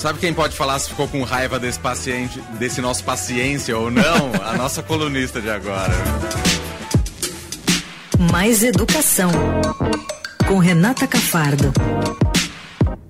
Sabe quem pode falar se ficou com raiva desse paciente, desse nosso paciência ou não? A nossa colunista de agora. Mais educação. Com Renata Cafardo.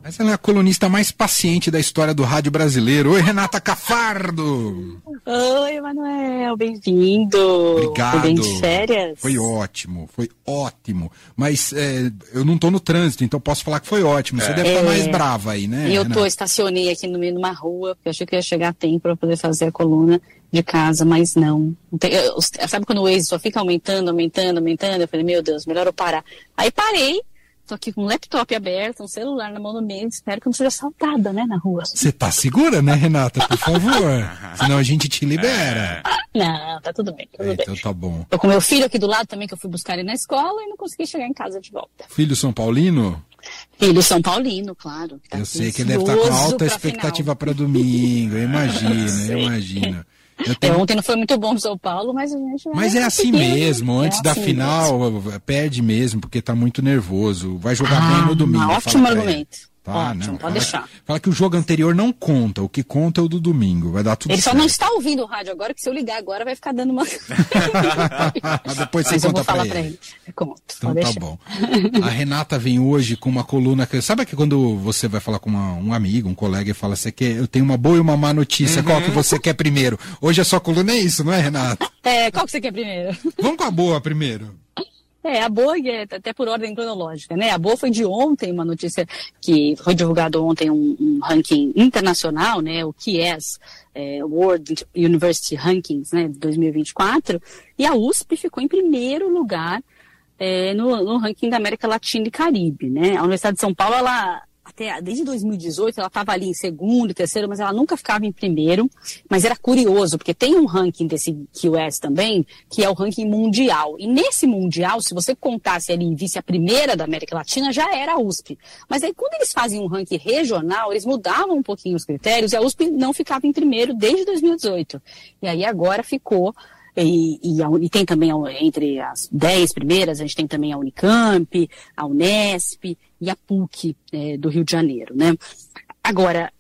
Essa é a colunista mais paciente da história do rádio brasileiro. Oi, Renata Cafardo! Oi, Manuel, bem-vindo. Obrigado. Foi bem de férias? Foi ótimo, foi ótimo. Mas é, eu não tô no trânsito, então posso falar que foi ótimo. Você É. deve estar É. mais brava aí, né? Eu tô, Renata? estacionei aqui no meio de uma rua, porque eu achei que ia chegar a tempo para poder fazer a coluna de casa, mas não. Tem- eu- sabe quando o Waze só fica aumentando, aumentando, aumentando? Eu falei, meu Deus, melhor eu parar. Aí parei, tô aqui com um laptop aberto, um celular na mão do meio, espero que eu não seja assaltada, né, na rua. Você tá segura, né, Renata? Por favor. Senão a gente te libera. Não, tá tudo bem, tudo É, bem. então tá bom. Tô com meu filho aqui do lado também, que eu fui buscar ele na escola e não consegui chegar em casa de volta. Filho São Paulino? Filho São Paulino, claro. tá Eu sei que ele deve estar com ansioso alta pra expectativa para domingo. Eu imagino, eu imagino. É, tenho- ontem não foi muito bom no São Paulo, mas a gente vai Mas é assim né? mesmo, É antes da assim final, perde mesmo, porque tá muito nervoso. Vai jogar Ah, bem no domingo. ótimo argumento. Tá, Ótimo, não. pode fala deixar. Que, fala que o jogo anterior não conta, o que conta é o do domingo. Vai dar tudo Ele só certo. não está ouvindo o rádio agora, que se eu ligar agora vai ficar dando uma. Depois você Mas eu conta vou falar pra pra ele. ele. Eu conto. Então pode tá deixar. bom. A Renata vem hoje com uma coluna que. Sabe que quando você vai falar com uma- um amigo, um colega e fala, você quer, eu tenho uma boa e uma má notícia, qual que você quer primeiro? Hoje a sua coluna é isso, não é, Renata? É, qual que você quer primeiro? Vamos com a boa primeiro. É, a boa, é até por ordem cronológica, né? A boa foi de ontem, uma notícia que foi divulgado ontem, um, um ranking internacional, né? O QS, é, World University Rankings, né? De 2024. E a USP ficou em primeiro lugar é, no, no ranking da América Latina e Caribe, né? A Universidade de São Paulo, ela até desde 2018 ela estava ali em segundo, terceiro, mas ela nunca ficava em primeiro. Mas era curioso porque tem um ranking desse QS também que é o ranking mundial. E nesse mundial, se você contasse ali e visse a primeira da América Latina, já era a USP. Mas aí quando eles fazem um ranking regional, eles mudavam um pouquinho os critérios e a USP não ficava em primeiro desde 2018. E aí agora ficou e, e, a- e tem também entre as dez primeiras, a gente tem também a Unicamp, a Unesp e a PUC eh, do Rio de Janeiro, né? Agora,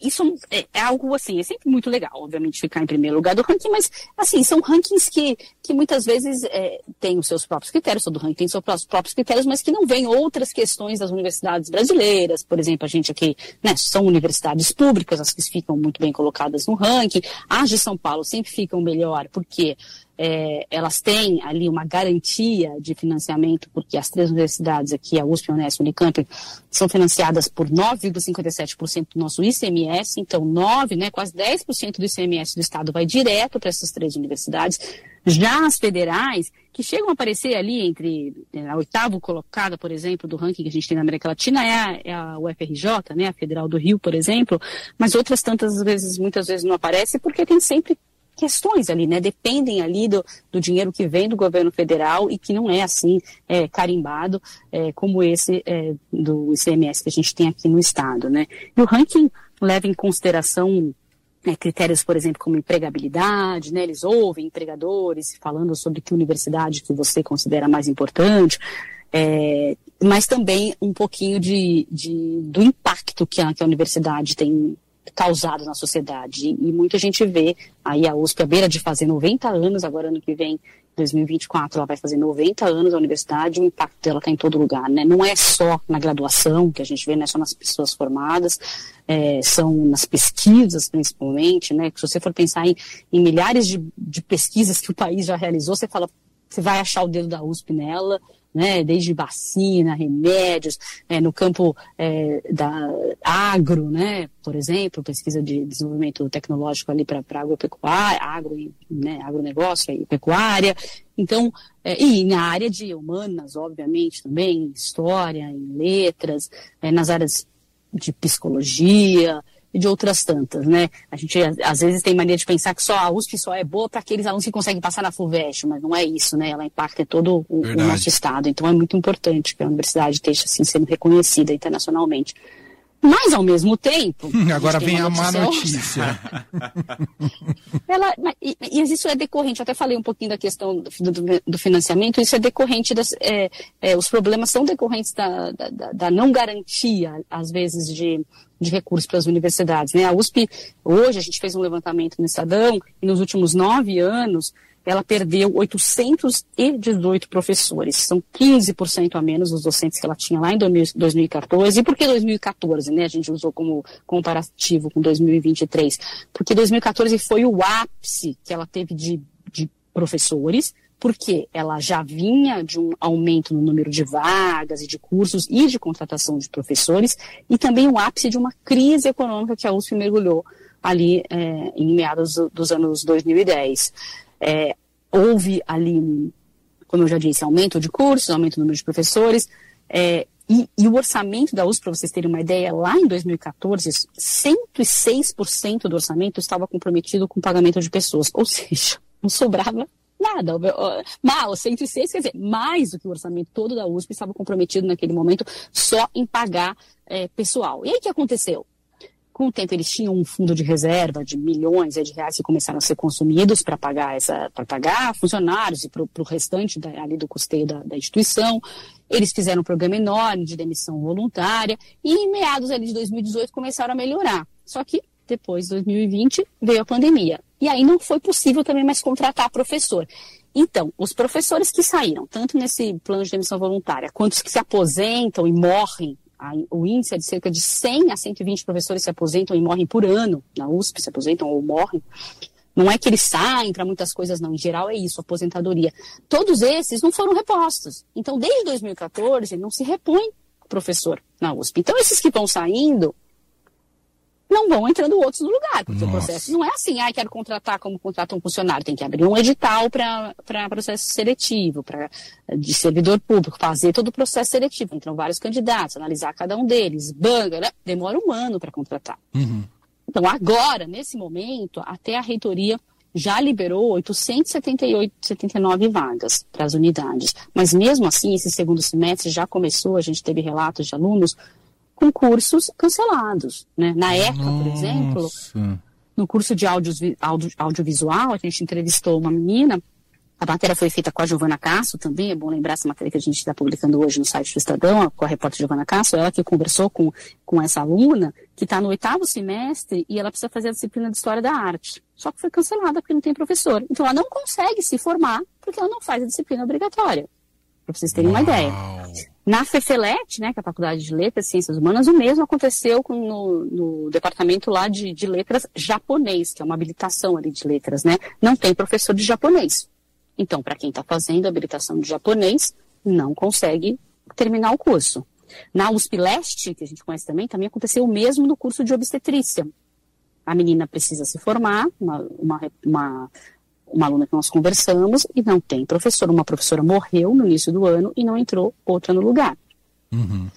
isso é, é algo assim, é sempre muito legal, obviamente, ficar em primeiro lugar do ranking, mas assim, são rankings que, que muitas vezes eh, têm os seus próprios critérios, todo ranking tem seus pró- próprios critérios, mas que não vêm outras questões das universidades brasileiras, por exemplo, a gente aqui, né, são universidades públicas, as que ficam muito bem colocadas no ranking, as de São Paulo sempre ficam melhor, porque é, elas têm ali uma garantia de financiamento, porque as três universidades aqui, a USP, a Unesp e a Unicamp, são financiadas por 9,57% do nosso ICMS, então 9, né, quase 10% do ICMS do Estado vai direto para essas três universidades. Já as federais, que chegam a aparecer ali entre né, a oitavo colocada, por exemplo, do ranking que a gente tem na América Latina, é a, é a UFRJ, né, a Federal do Rio, por exemplo, mas outras tantas vezes, muitas vezes não aparece, porque tem sempre questões ali, né? Dependem ali do, do dinheiro que vem do governo federal e que não é assim é, carimbado é, como esse é, do ICMS que a gente tem aqui no estado, né? E o ranking leva em consideração é, critérios, por exemplo, como empregabilidade, né? Eles ouvem empregadores falando sobre que universidade que você considera mais importante, é, mas também um pouquinho de, de do impacto que a, que a universidade tem causado na sociedade. E, muita gente vê aí a USP à beira de fazer 90 anos, agora ano que vem, 2024, ela vai fazer 90 anos a universidade, o impacto dela está em todo lugar, né? Não é só na graduação que a gente vê, não é só nas pessoas formadas, é, são nas pesquisas principalmente, né? Se você for pensar em, em milhares de, de pesquisas que o país já realizou, você fala, você vai achar o dedo da USP nela, né, desde vacina, remédios, é, no campo é, da agro, né, por exemplo, pesquisa de desenvolvimento tecnológico ali para agropecuária, agro, e, né, agronegócio e pecuária. Então, é, e na área de humanas, obviamente, também, em história, em letras, é, nas áreas de psicologia, e de outras tantas, né? A gente às vezes tem mania de pensar que só a USP só é boa para aqueles alunos que conseguem passar na FUVEST, mas não é isso, né? Ela impacta todo o, o nosso estado. Então é muito importante que a universidade esteja assim sendo reconhecida internacionalmente. Mas ao mesmo tempo. Agora a vem a má notícia. Ela, e, e isso é decorrente, eu até falei um pouquinho da questão do, do, do financiamento, isso é decorrente das. É, é, os problemas são decorrentes da, da, da, não garantia, às vezes, de, de recursos para as universidades. Né? A USP, hoje, a gente fez um levantamento no Estadão, e nos últimos nove anos, ela perdeu 818 professores. São 15% a menos os docentes que ela tinha lá em 2014. E por que 2014, né? A gente usou como comparativo com 2023. Porque 2014 foi o ápice que ela teve de, de professores, porque ela já vinha de um aumento no número de vagas e de cursos e de contratação de professores, e também o ápice de uma crise econômica que a USP mergulhou ali é, em meados dos anos 2010. É, houve ali, como eu já disse, aumento de cursos, aumento do número de professores, é, e, e, o orçamento da USP, para vocês terem uma ideia, lá em 2014, 106% do orçamento estava comprometido com o pagamento de pessoas, ou seja, não sobrava Nada. Mal, 106, quer dizer, mais do que o orçamento todo da USP estava comprometido naquele momento só em pagar é, pessoal. E aí o que aconteceu? Com o tempo eles tinham um fundo de reserva de milhões de reais que começaram a ser consumidos para pagar essa, para pagar funcionários e para o restante da, ali do custeio da, da, instituição. Eles fizeram um programa enorme de demissão voluntária e em meados ali de 2018 começaram a melhorar. Só que depois, 2020, veio a pandemia. E aí não foi possível também mais contratar professor. Então, os professores que saíram, tanto nesse plano de demissão voluntária, quanto os que se aposentam e morrem, a, o índice é de cerca de 100 a 120 professores se aposentam e morrem por ano na USP, se aposentam ou morrem. Não é que eles saem para muitas coisas, não. Em geral é isso, aposentadoria. Todos esses não foram repostos. Então, desde 2014, não se repõe professor na USP. Então, esses que estão saindo, não vão entrando outros no lugar, porque Nossa. o processo não é assim, ah, quero contratar como contrata um funcionário, tem que abrir um edital para processo seletivo, para de servidor público, fazer todo o processo seletivo, entram vários candidatos, analisar cada um deles, banga, né? demora um ano para contratar. Uhum. Então, agora, nesse momento, até a reitoria já liberou 878, 79 vagas para as unidades. Mas mesmo assim, esse segundo semestre já começou, a gente teve relatos de alunos com cursos cancelados. Né? Na ECA, por exemplo, no curso de audio, audio, audiovisual, a gente entrevistou uma menina, a matéria foi feita com a Giovana Casso também, é bom lembrar essa matéria que a gente está publicando hoje no site do Estadão, com a repórter Giovana Casso, ela que conversou com, com essa aluna, que está no oitavo semestre e ela precisa fazer a disciplina de História da Arte. Só que foi cancelada porque não tem professor. Então ela não consegue se formar porque ela não faz a disciplina obrigatória. Para vocês terem Uau. uma ideia. Na FEFELET, né, que é a Faculdade de Letras e Ciências Humanas, o mesmo aconteceu no, no, departamento lá de, de, letras japonês, que é uma habilitação ali de letras, né? Não tem professor de japonês. Então, para quem está fazendo habilitação de japonês, não consegue terminar o curso. Na USP Leste, que a gente conhece também, também aconteceu o mesmo no curso de obstetrícia. A menina precisa se formar, uma, uma, uma uma aluna que nós conversamos e não tem professor. Uma professora morreu no início do ano e não entrou outra no lugar. Uhum.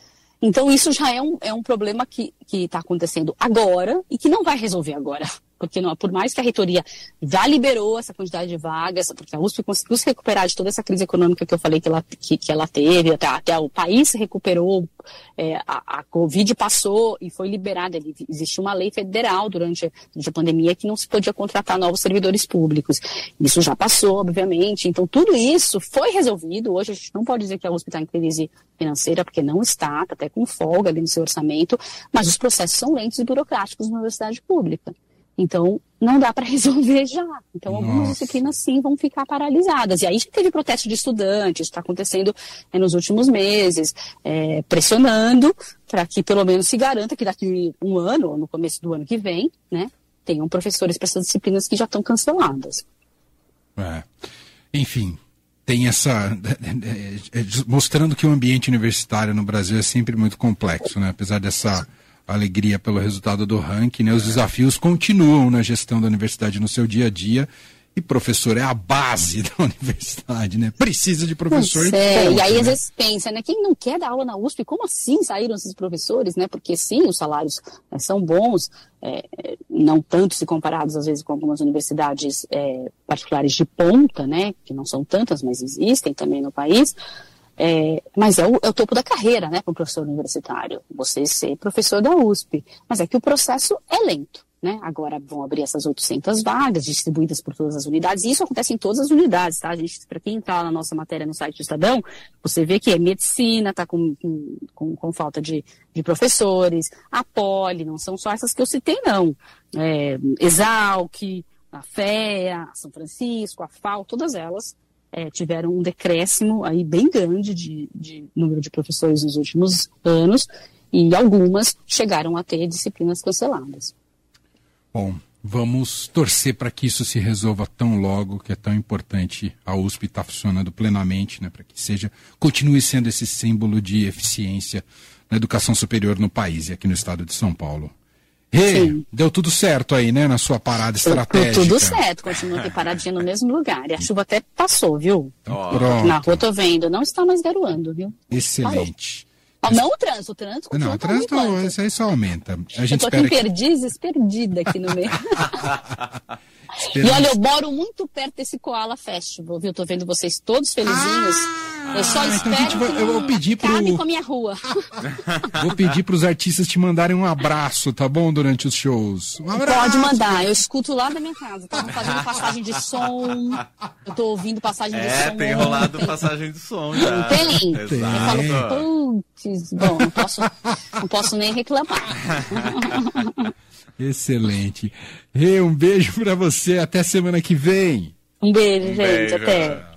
Então, isso já é um, é um problema que está acontecendo agora e que não vai resolver agora porque não, por mais que a reitoria já liberou essa quantidade de vagas, porque a USP conseguiu se recuperar de toda essa crise econômica que eu falei que ela, que, que ela teve, até, até o país se recuperou, é, a, a Covid passou e foi liberada. Existiu uma lei federal durante, durante a pandemia que não se podia contratar novos servidores públicos. Isso já passou, obviamente. Então, tudo isso foi resolvido. Hoje a gente não pode dizer que a USP está em crise financeira, porque não está, está até com folga ali no seu orçamento, mas os processos são lentos e burocráticos na universidade pública. Então, não dá para resolver já. Então, Nossa. algumas disciplinas sim vão ficar paralisadas. E aí já teve protesto de estudantes, está acontecendo é, nos últimos meses, é, pressionando para que pelo menos se garanta que daqui um ano, ou no começo do ano que vem, né, tenham professores para essas disciplinas que já estão canceladas. É. Enfim, tem essa. É, é, mostrando que o ambiente universitário no Brasil é sempre muito complexo, né? Apesar dessa alegria pelo resultado do ranking, né? Os desafios continuam na gestão da universidade no seu dia a dia. E professor é a base da universidade, né? Precisa de professor. Não é, e aí né? às vezes pensa, né? Quem não quer dar aula na USP, como assim saíram esses professores, né? Porque sim, os salários é, são bons, é, não tanto se comparados às vezes com algumas universidades é, particulares de ponta, né? Que não são tantas, mas existem também no país. É, mas é o, é o, topo da carreira, né, para um professor universitário, você ser professor da USP. Mas é que o processo é lento. né? Agora vão abrir essas 800 vagas distribuídas por todas as unidades. E isso acontece em todas as unidades, tá? A gente, para quem entrar na nossa matéria no site do Estadão, você vê que é medicina, está com, com, com, falta de, de professores, a Poli, não são só essas que eu citei, não. É, Exalc, a FEA, São Francisco, a FAO, todas elas é, tiveram um decréscimo aí bem grande de, de número de professores nos últimos anos e algumas chegaram a ter disciplinas canceladas. Bom, vamos torcer para que isso se resolva tão logo, que é tão importante. A USP está funcionando plenamente, né, para que seja continue sendo esse símbolo de eficiência na educação superior no país e aqui no estado de São Paulo. Hey, deu tudo certo aí, né, na sua parada estratégica. Tudo certo, continua aqui paradinha no mesmo lugar. E a chuva até passou, viu? Então, pronto. Na rua tô vendo, não está mais garoando, viu? Excelente. Parou. Não o trânsito, o trânsito Não, o trânsito, isso aí só aumenta. A gente eu tô aqui em Perdizes, perdida aqui no meio. E olha, eu moro muito perto desse Koala Festival, viu? Tô vendo vocês todos felizinhos. Ah, eu só espero então vai, eu vou pedir pro... cabe com a minha rua. Vou pedir para os artistas te mandarem um abraço, tá bom? Durante os shows. Um Pode mandar, eu escuto lá da minha casa. Estamos fazendo passagem de som. Eu tô ouvindo passagem é, de som. É, tem rolado passagem de som já. Tem. Exato. Eu falo, putz, bom, não posso, não posso nem reclamar. Excelente. Rê, um beijo para você. Até semana que vem. Um beijo, um gente. Beijo. Até.